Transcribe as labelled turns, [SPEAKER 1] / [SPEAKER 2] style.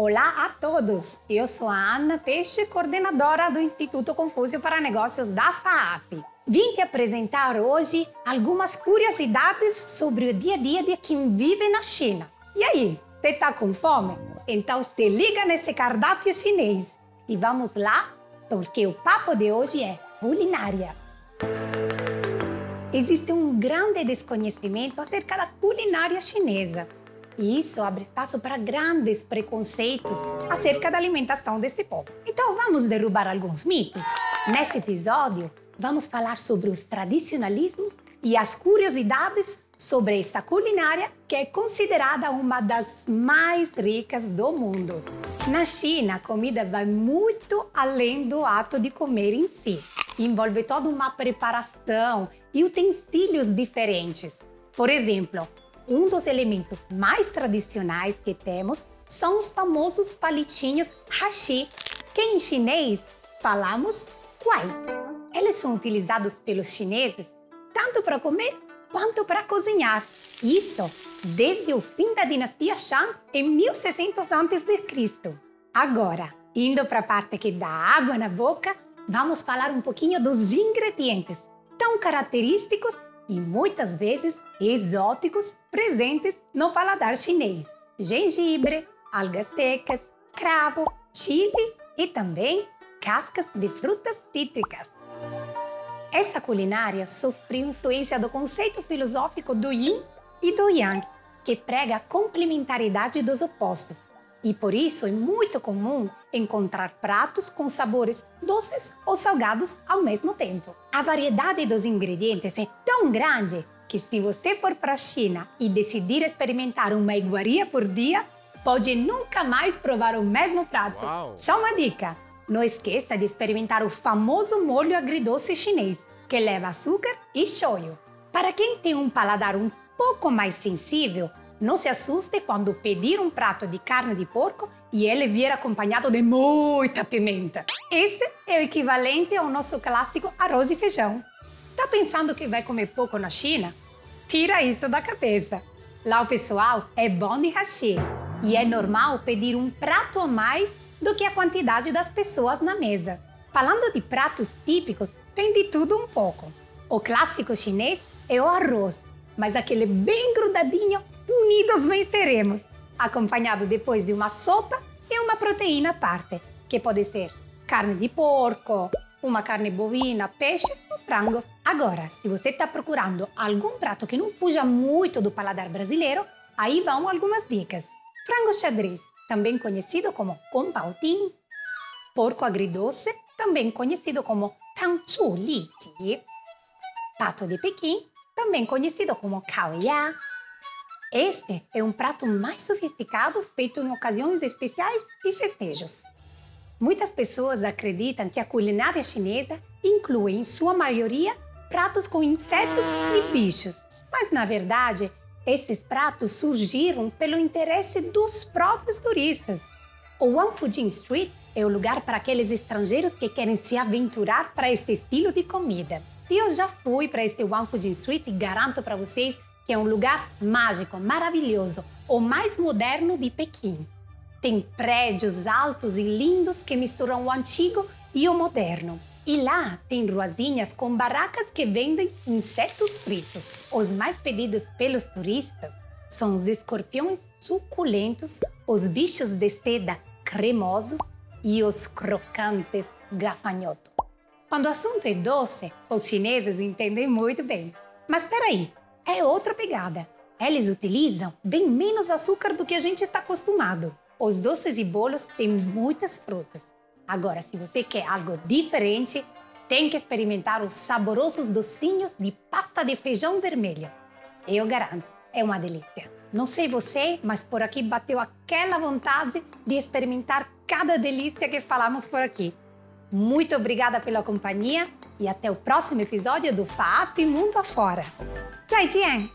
[SPEAKER 1] Olá a todos! Eu sou a Ana Peixe, coordenadora do Instituto Confúcio para Negócios da FAAP. Vim te apresentar hoje algumas curiosidades sobre o dia a dia de quem vive na China. E aí, você tá com fome? Então se liga nesse cardápio chinês e vamos lá, porque o papo de hoje é culinária. Existe um grande desconhecimento acerca da culinária chinesa. E isso abre espaço para grandes preconceitos acerca da alimentação desse povo. Então vamos derrubar alguns mitos? Nesse episódio, vamos falar sobre os tradicionalismos e as curiosidades sobre essa culinária que é considerada uma das mais ricas do mundo. Na China, a comida vai muito além do ato de comer em si. Envolve toda uma preparação e utensílios diferentes. Por exemplo, um dos elementos mais tradicionais que temos são os famosos palitinhos hashi, que em chinês falamos guai. Eles são utilizados pelos chineses tanto para comer quanto para cozinhar. Isso desde o fim da dinastia Shang em 1600 a.C. Agora, indo para a parte que dá água na boca, vamos falar um pouquinho dos ingredientes tão característicos e muitas vezes exóticos presentes no paladar chinês: gengibre, algas secas, cravo, chile e também cascas de frutas cítricas. Essa culinária sofreu influência do conceito filosófico do Yin e do Yang, que prega a complementaridade dos opostos, e por isso é muito comum encontrar pratos com sabores doces ou salgados ao mesmo tempo. A variedade dos ingredientes é tão grande que se você for para a China e decidir experimentar uma iguaria por dia, pode nunca mais provar o mesmo prato. Uau. Só uma dica: não esqueça de experimentar o famoso molho agridoce chinês, que leva açúcar e shoyu. Para quem tem um paladar um pouco mais sensível, não se assuste quando pedir um prato de carne de porco e ele vier acompanhado de muita pimenta. Esse é o equivalente ao nosso clássico arroz e feijão. Tá pensando que vai comer pouco na China? Tira isso da cabeça. Lá o pessoal é bom de hashi e é normal pedir um prato a mais do que a quantidade das pessoas na mesa. Falando de pratos típicos, tem de tudo um pouco. O clássico chinês é o arroz, mas aquele bem grudadinho unidos venceremos, acompanhado depois de uma sopa e uma proteína à parte, que pode ser carne de porco, uma carne bovina, peixe ou frango. Agora, se você está procurando algum prato que não fuja muito do paladar brasileiro, aí vão algumas dicas. Frango xadrez, também conhecido como compautim. Porco agridoce, também conhecido como tangzu li Pato de Pequim, também conhecido como kaoya. Este é um prato mais sofisticado feito em ocasiões especiais e festejos. Muitas pessoas acreditam que a culinária chinesa inclui, em sua maioria, pratos com insetos e bichos. Mas, na verdade, esses pratos surgiram pelo interesse dos próprios turistas. O Wangfujing Street é o lugar para aqueles estrangeiros que querem se aventurar para este estilo de comida. E eu já fui para este Wangfujing Street e garanto para vocês que é um lugar mágico, maravilhoso, o mais moderno de Pequim. Tem prédios altos e lindos que misturam o antigo e o moderno. E lá tem ruazinhas com barracas que vendem insetos fritos. Os mais pedidos pelos turistas são os escorpiões suculentos, os bichos de seda cremosos e os crocantes gafanhotos. Quando o assunto é doce, os chineses entendem muito bem. Mas espera aí, é outra pegada. Eles utilizam bem menos açúcar do que a gente está acostumado. Os doces e bolos têm muitas frutas. Agora, se você quer algo diferente, tem que experimentar os saborosos docinhos de pasta de feijão vermelho. Eu garanto, é uma delícia. Não sei você, mas por aqui bateu aquela vontade de experimentar cada delícia que falamos por aqui. Muito obrigada pela companhia e até o próximo episódio do FAP Mundo Afora. Zaijian!